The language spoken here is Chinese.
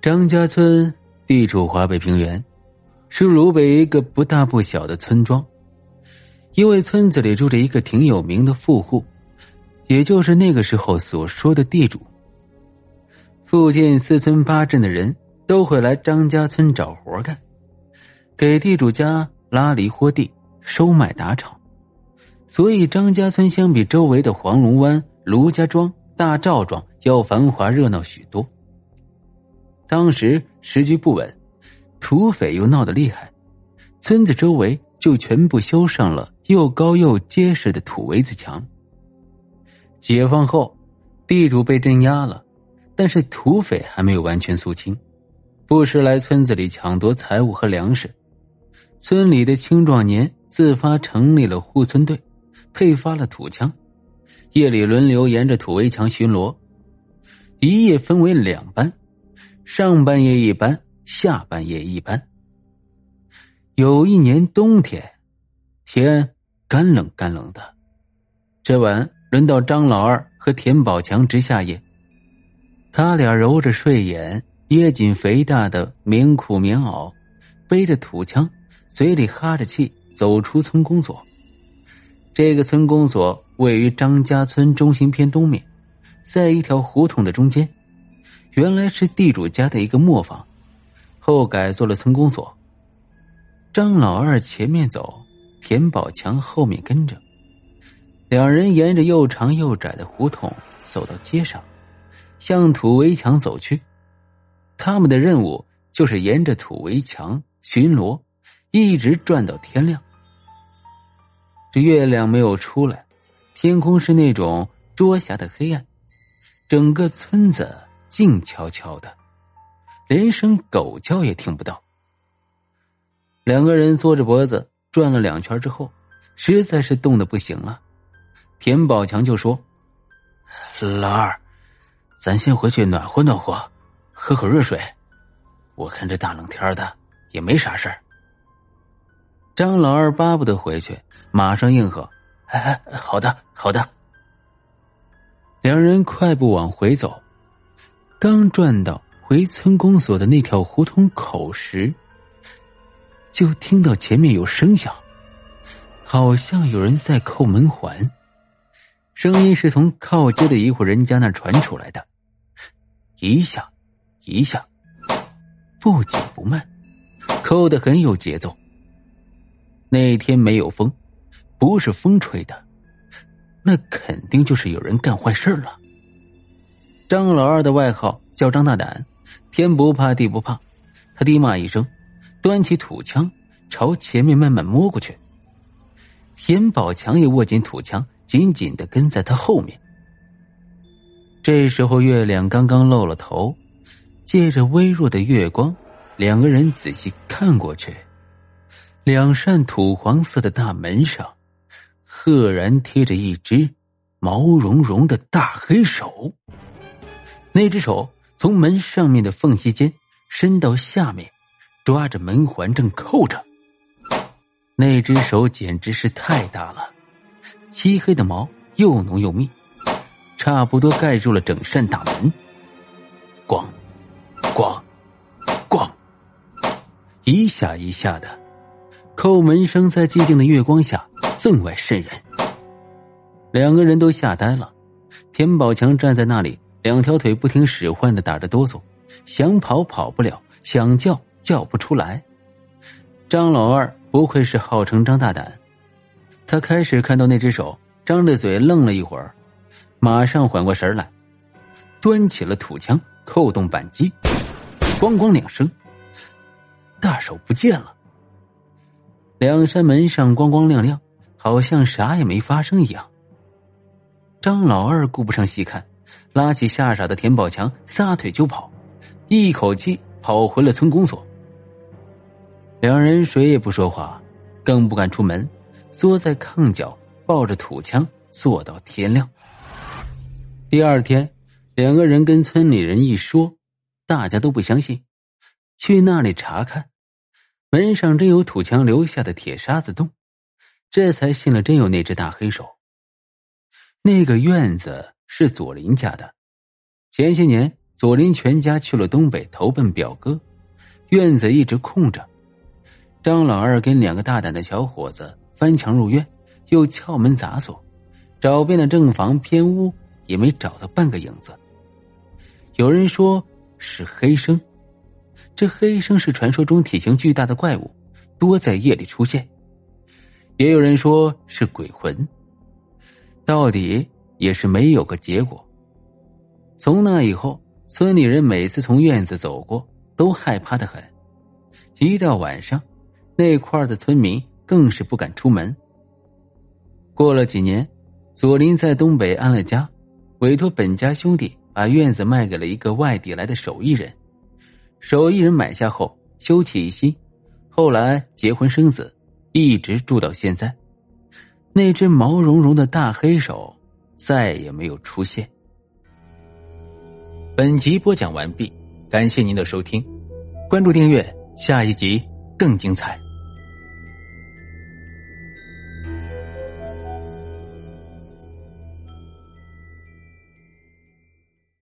张家村地处华北平原，是鲁北一个不大不小的村庄。因为村子里住着一个挺有名的富户，也就是那个时候所说的地主。附近四村八镇的人都会来张家村找活干，给地主家拉犁豁地、收麦打草。所以张家村相比周围的黄龙湾、卢家庄、大赵庄要繁华热闹许多。当时时局不稳，土匪又闹得厉害，村子周围就全部修上了又高又结实的土围子墙。解放后，地主被镇压了，但是土匪还没有完全肃清，不时来村子里抢夺财物和粮食。村里的青壮年自发成立了护村队，配发了土枪，夜里轮流沿着土围墙巡逻，一夜分为两班。上半夜一班，下半夜一班。有一年冬天，天干冷干冷的。这晚轮到张老二和田宝强值下夜。他俩揉着睡眼，掖紧肥大的棉裤棉袄，背着土枪，嘴里哈着气，走出村公所。这个村公所位于张家村中心偏东面，在一条胡同的中间。原来是地主家的一个磨坊，后改做了村公所。张老二前面走，田宝强后面跟着，两人沿着又长又窄的胡同走到街上，向土围墙走去。他们的任务就是沿着土围墙巡逻，一直转到天亮。这月亮没有出来，天空是那种捉狭的黑暗，整个村子。静悄悄的，连声狗叫也听不到。两个人缩着脖子转了两圈之后，实在是冻得不行了。田宝强就说：“老二，咱先回去暖和暖和，喝口热水。我看这大冷天的也没啥事儿。”张老二巴不得回去，马上应和：“哎，好的，好的。”两人快步往回走。刚转到回村公所的那条胡同口时，就听到前面有声响，好像有人在扣门环。声音是从靠街的一户人家那传出来的，一下，一下，不紧不慢，扣的很有节奏。那天没有风，不是风吹的，那肯定就是有人干坏事了。张老二的外号叫张大胆，天不怕地不怕，他低骂一声，端起土枪朝前面慢慢摸过去。田宝强也握紧土枪，紧紧的跟在他后面。这时候月亮刚刚露了头，借着微弱的月光，两个人仔细看过去，两扇土黄色的大门上，赫然贴着一只毛茸茸的大黑手。那只手从门上面的缝隙间伸到下面，抓着门环正扣着。那只手简直是太大了，漆黑的毛又浓又密，差不多盖住了整扇大门。咣，咣，咣，一下一下的，叩门声在寂静的月光下分外渗人。两个人都吓呆了，田宝强站在那里。两条腿不听使唤的打着哆嗦，想跑跑不了，想叫叫不出来。张老二不愧是号称张大胆，他开始看到那只手，张着嘴愣了一会儿，马上缓过神来，端起了土枪，扣动扳机，咣咣两声，大手不见了。两扇门上光光亮亮，好像啥也没发生一样。张老二顾不上细看。拉起吓傻的田宝强，撒腿就跑，一口气跑回了村公所。两人谁也不说话，更不敢出门，缩在炕角，抱着土枪坐到天亮。第二天，两个人跟村里人一说，大家都不相信，去那里查看，门上真有土枪留下的铁沙子洞，这才信了真有那只大黑手。那个院子。是左林家的，前些年左林全家去了东北投奔表哥，院子一直空着。张老二跟两个大胆的小伙子翻墙入院，又撬门砸锁，找遍了正房偏屋，也没找到半个影子。有人说是黑生，这黑生是传说中体型巨大的怪物，多在夜里出现。也有人说是鬼魂，到底也是没有个结果。从那以后。村里人每次从院子走过，都害怕的很。一到晚上，那块的村民更是不敢出门。过了几年，左林在东北安了家，委托本家兄弟把院子卖给了一个外地来的手艺人。手艺人买下后，修起一新，后来结婚生子，一直住到现在。那只毛茸茸的大黑手再也没有出现。本集播讲完毕，感谢您的收听，关注订阅，下一集更精彩。